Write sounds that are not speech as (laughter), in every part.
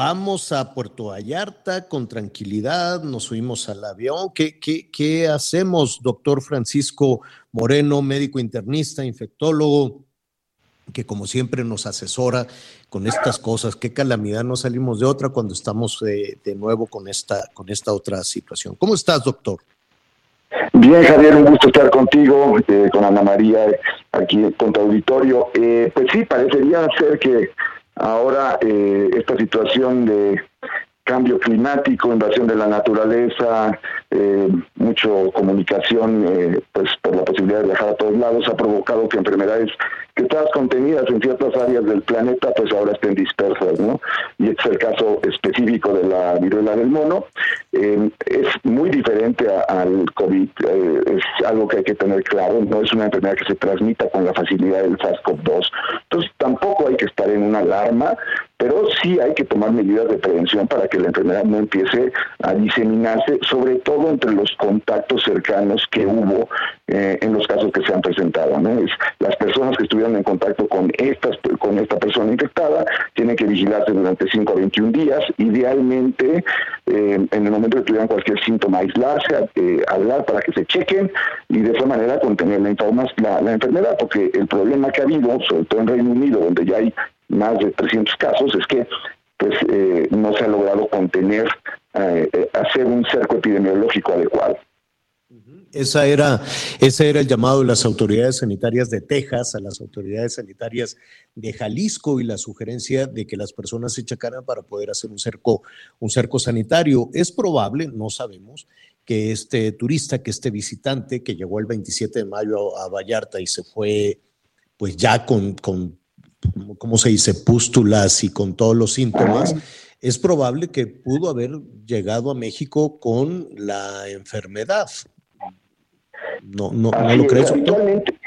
Vamos a Puerto Vallarta con tranquilidad, nos subimos al avión. ¿Qué, hacemos, doctor Francisco Moreno, médico internista, infectólogo, que como siempre nos asesora con estas cosas? ¿Qué calamidad no salimos de otra cuando estamos de, de nuevo con esta, con esta otra situación? ¿Cómo estás, doctor? Bien, Javier, un gusto estar contigo, eh, con Ana María, aquí con tu auditorio. Eh, pues sí, parecería ser que Ahora, eh, esta situación de cambio climático, invasión de la naturaleza, eh, mucho comunicación, eh, pues por la posibilidad de viajar a todos lados, ha provocado que enfermedades que estaban contenidas en ciertas áreas del planeta, pues ahora estén dispersas, ¿no? Y este es el caso específico de la viruela del mono. Eh, es al COVID, es algo que hay que tener claro, no es una enfermedad que se transmita con la facilidad del SARS-CoV-2. Entonces tampoco hay que estar en una alarma, pero sí hay que tomar medidas de prevención para que la enfermedad no empiece a diseminarse, sobre todo entre los contactos cercanos que hubo eh, en los casos que se han presentado. las personas que estuvieron en contacto con, estas, con esta persona infectada tienen que vigilarse durante 5 a 21 días, idealmente eh, en el momento que tuvieran cualquier síntoma aislarse, eh, hablar para que se chequen y de esa manera contener la, la, la enfermedad, porque el problema que ha habido, sobre todo en Reino Unido, donde ya hay más de 300 casos, es que pues eh, no se ha logrado contener, eh, eh, hacer un cerco epidemiológico adecuado. Esa era, ese era el llamado de las autoridades sanitarias de Texas a las autoridades sanitarias de Jalisco y la sugerencia de que las personas se checaran para poder hacer un cerco, un cerco sanitario. Es probable, no sabemos, que este turista, que este visitante que llegó el 27 de mayo a Vallarta y se fue pues ya con, con ¿cómo se dice?, pústulas y con todos los síntomas, es probable que pudo haber llegado a México con la enfermedad. ¿No, no, ¿no lo crees? Habitualmente,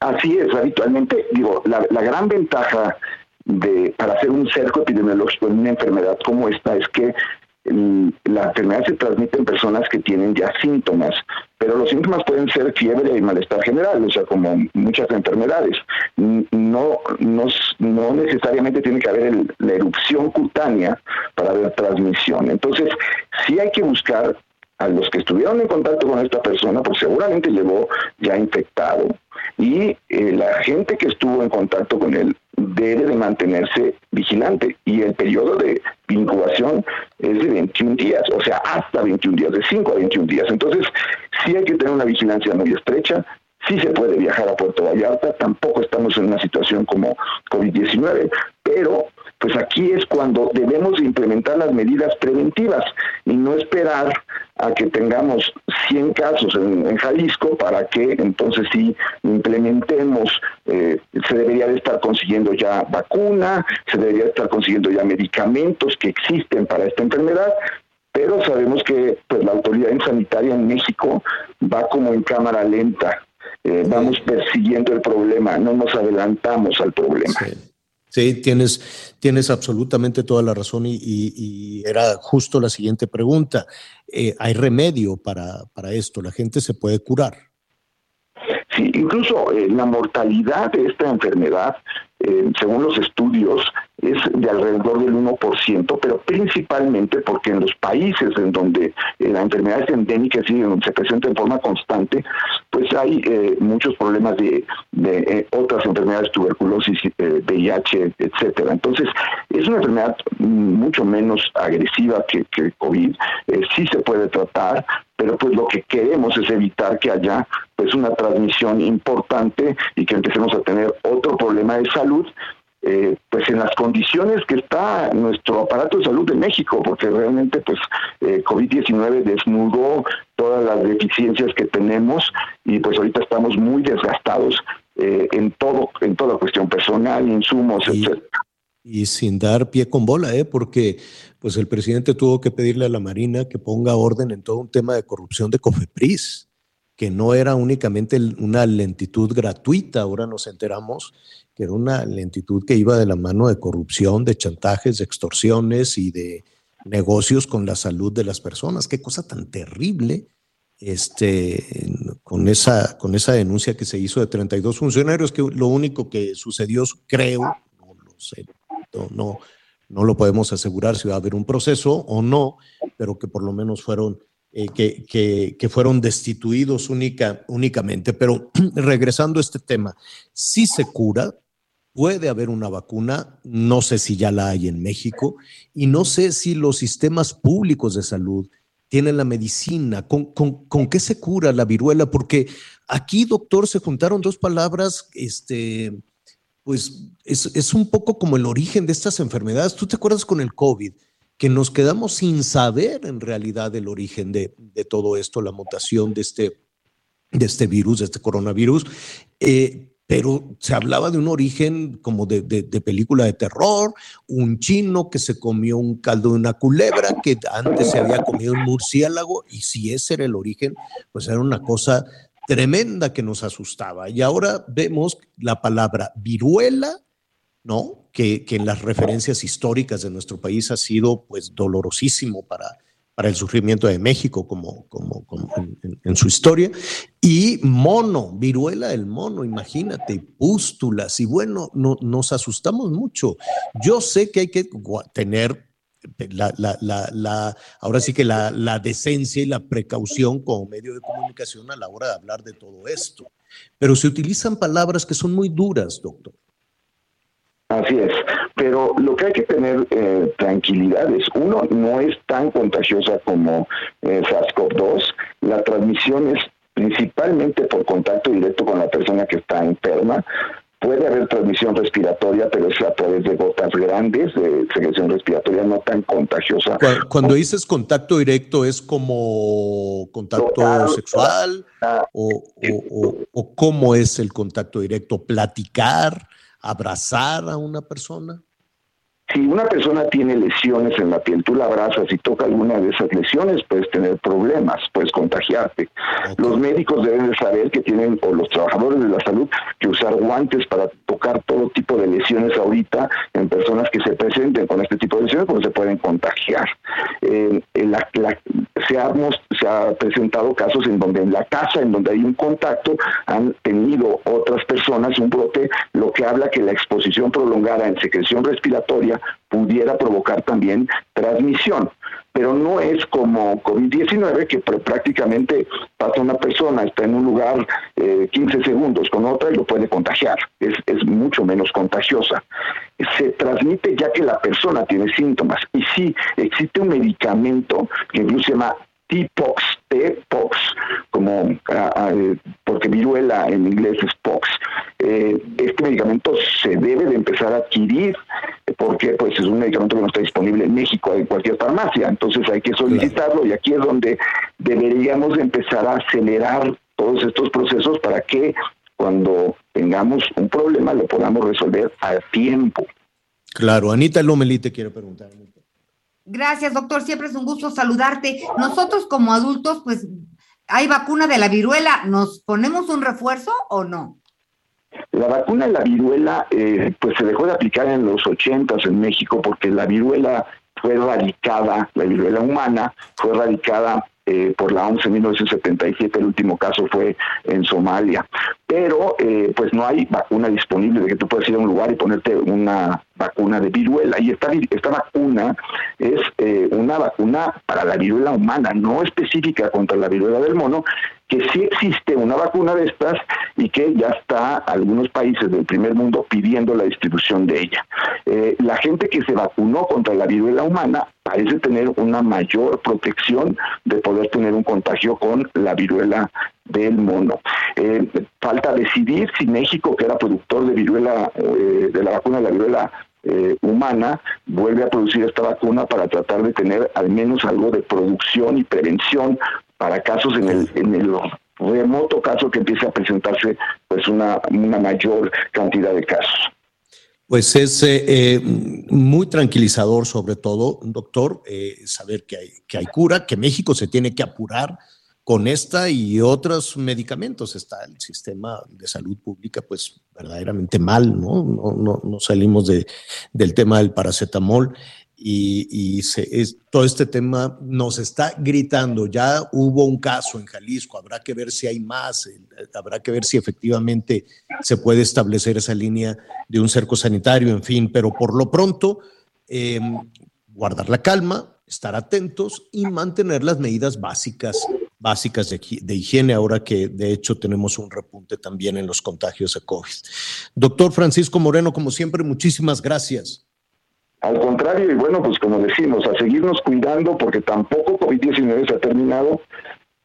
así es, habitualmente, digo, la, la gran ventaja de, para hacer un cerco epidemiológico en una enfermedad como esta es que la enfermedad se transmite en personas que tienen ya síntomas, pero los síntomas pueden ser fiebre y malestar general, o sea, como muchas enfermedades. No, no, no necesariamente tiene que haber la erupción cutánea para haber transmisión. Entonces, sí hay que buscar a los que estuvieron en contacto con esta persona, pues seguramente llegó ya infectado. Y eh, la gente que estuvo en contacto con él debe de mantenerse vigilante. Y el periodo de incubación es de 21 días, o sea, hasta 21 días, de 5 a 21 días. Entonces, sí hay que tener una vigilancia muy estrecha, sí se puede viajar a Puerto Vallarta, tampoco estamos en una situación como COVID-19, pero pues aquí es cuando debemos implementar las medidas preventivas y no esperar a que tengamos 100 casos en, Jalisco para que entonces sí implementemos, eh, se debería de estar consiguiendo ya vacuna, se debería de estar consiguiendo ya medicamentos que existen para esta enfermedad, pero sabemos que pues la autoridad sanitaria en México va como en cámara lenta, eh, vamos persiguiendo el problema, no nos adelantamos al problema. Sí, tienes, tienes absolutamente toda la razón y, era justo la siguiente pregunta. Eh, ¿Hay remedio para, para esto? ¿La gente se puede curar? Sí, incluso eh, la mortalidad de esta enfermedad, eh, según los estudios, es de alrededor del 1%, pero principalmente porque en los países en donde eh, la enfermedad es endémica, decir, donde se presenta en forma constante, pues hay eh, muchos problemas de, de otras enfermedades, tuberculosis, VIH, etcétera. Entonces, es una enfermedad mucho menos agresiva que, que COVID, sí se puede tratar, pero pues lo que queremos es evitar que haya pues una transmisión importante y que empecemos a tener otro problema de salud eh, pues en las condiciones que está nuestro aparato de salud de México, porque realmente pues eh, COVID-19 desnudó todas las deficiencias que tenemos y pues ahorita estamos muy desgastados eh, en todo, en toda cuestión personal, insumos, etc y sin dar pie con bola, ¿eh? porque pues el presidente tuvo que pedirle a la Marina que ponga orden en todo un tema de corrupción de Cofepris, que no era únicamente una lentitud gratuita, ahora nos enteramos que era una lentitud que iba de la mano de corrupción, de chantajes, de extorsiones y de negocios con la salud de las personas. Qué cosa tan terrible este, con, esa, con esa denuncia que se hizo de 32 funcionarios, que lo único que sucedió, creo, no lo sé, no, no lo podemos asegurar si va a haber un proceso o no, pero que por lo menos fueron, eh, que, que, fueron destituidos única, únicamente. Pero (clears throat) regresando a este tema, si se cura, puede haber una vacuna, no sé si ya la hay en México, y no sé si los sistemas públicos de salud tienen la medicina, con, con, qué se cura la viruela, porque aquí, doctor, se juntaron dos palabras, este, pues es, un poco como el origen de estas enfermedades. ¿Tú te acuerdas con el COVID? que nos quedamos sin saber en realidad el origen de, todo esto, la mutación de este, de este virus, de este coronavirus, eh, pero se hablaba de un origen como de, de, película de terror, un chino que se comió un caldo de una culebra, que antes se había comido un murciélago, y si ese era el origen, pues era una cosa tremenda que nos asustaba. Y ahora vemos la palabra viruela, ¿no? Que, en las referencias históricas de nuestro país ha sido pues dolorosísimo para, para el sufrimiento de México como, como, en, su historia. Y mono, viruela del mono, imagínate, pústulas. Y bueno, no, nos asustamos mucho. Yo sé que hay que tener la, la, la, ahora sí que la, decencia y la precaución como medio de comunicación a la hora de hablar de todo esto. Pero se utilizan palabras que son muy duras, doctor. Así es, pero lo que hay que tener eh, tranquilidad es, uno, no es tan contagiosa como eh, SARS-CoV-2, la transmisión es principalmente por contacto directo con la persona que está enferma, Puede haber transmisión respiratoria, pero es a través de gotas grandes de secreción respiratoria no tan contagiosa. Cuando, dices contacto directo, ¿es como contacto sexual? o, o, cómo es el contacto directo? ¿Platicar? ¿Abrazar a una persona? Si una persona tiene lesiones en la piel, tú la abrazas y toca alguna de esas lesiones, puedes tener problemas, puedes contagiarte. Los médicos deben de saber que tienen, o los trabajadores de la salud, que usar guantes para tocar todo tipo de lesiones ahorita en personas que se presenten con este tipo de lesiones, porque se pueden contagiar. Eh, se, ha, se ha presentado casos en donde en la casa, en donde hay un contacto, han tenido otras personas un brote, lo que habla que la exposición prolongada en secreción respiratoria pudiera provocar también transmisión. Pero no es como COVID-19 que prácticamente pasa una persona, está en un lugar 15 eh, segundos con otra y lo puede contagiar. Es, mucho menos contagiosa. Se transmite ya que la persona tiene síntomas. Y sí, existe un medicamento que incluso se llama T-Pox, T-Pox, como, ah, ah, porque viruela en inglés es pox. Eh, este medicamento se debe de empezar a adquirir porque pues es un medicamento que no está disponible en México en cualquier farmacia, entonces hay que solicitarlo y aquí es donde deberíamos empezar a acelerar todos estos procesos para que cuando tengamos un problema lo podamos resolver a tiempo. Claro, Anita Lomelí te quiero preguntar. Gracias, doctor. Siempre es un gusto saludarte. Nosotros como adultos, pues, hay vacuna de la viruela. ¿Nos ponemos un refuerzo o no? La vacuna de la viruela, eh, pues se dejó de aplicar en los 80 en México porque la viruela fue erradicada, la viruela humana fue erradicada eh, por la OMS en 1977, el último caso fue en Somalia. Pero eh, pues no hay vacuna disponible de que tú puedas ir a un lugar y ponerte una vacuna de viruela. Y esta, esta vacuna es eh, una vacuna para la viruela humana, no específica contra la viruela del mono, que sí existe una vacuna de estas y que ya está algunos países del primer mundo pidiendo la distribución de ella. Eh, la gente que se vacunó contra la viruela humana parece tener una mayor protección de poder tener un contagio con la viruela del mono. Eh, falta decidir si México, que era productor de viruela, eh, de la vacuna de la viruela humana vuelve a producir esta vacuna para tratar de tener al menos algo de producción y prevención para casos en el, en el remoto caso que empiece a presentarse pues una, una mayor cantidad de casos. Pues es eh, eh, muy tranquilizador, sobre todo, doctor, eh, saber que hay, que hay cura, que México se tiene que apurar con esta y otros medicamentos. Está el sistema de salud pública, pues verdaderamente mal, ¿no? No, no, no salimos de, del tema del paracetamol y, todo este tema nos está gritando. Ya hubo un caso en Jalisco, habrá que ver si hay más, eh, habrá que ver si efectivamente se puede establecer esa línea de un cerco sanitario, en fin, pero por lo pronto, em, guardar la calma, estar atentos y mantener las medidas básicas básicas de, de, higiene, ahora que de hecho tenemos un repunte también en los contagios de COVID. Doctor Francisco Moreno, como siempre, muchísimas gracias. Al contrario, y bueno, pues como decimos, a seguirnos cuidando porque tampoco COVID-19 se ha terminado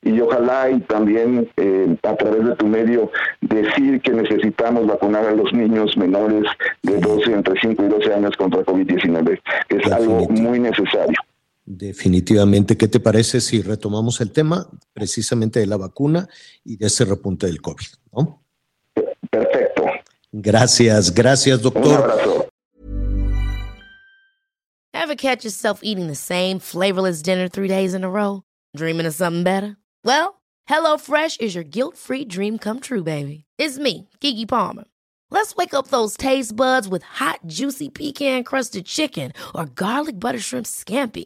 y ojalá y también eh, a través de tu medio decir que necesitamos vacunar a los niños menores de 12, entre 5 y 12 años contra COVID-19, que es algo muy necesario. Definitivamente. ¿Qué te parece si retomamos el tema precisamente de la vacuna y de ese repunte del COVID? ¿no? Perfecto. Gracias, gracias, doctor. Un abrazo. Ever catch yourself eating the same flavorless dinner three days in a row? Dreaming of something better? Well, HelloFresh is your guilt-free dream come true, baby. It's me, Kiki Palmer. Let's wake up those taste buds with hot, juicy pecan-crusted chicken or garlic butter shrimp scampi.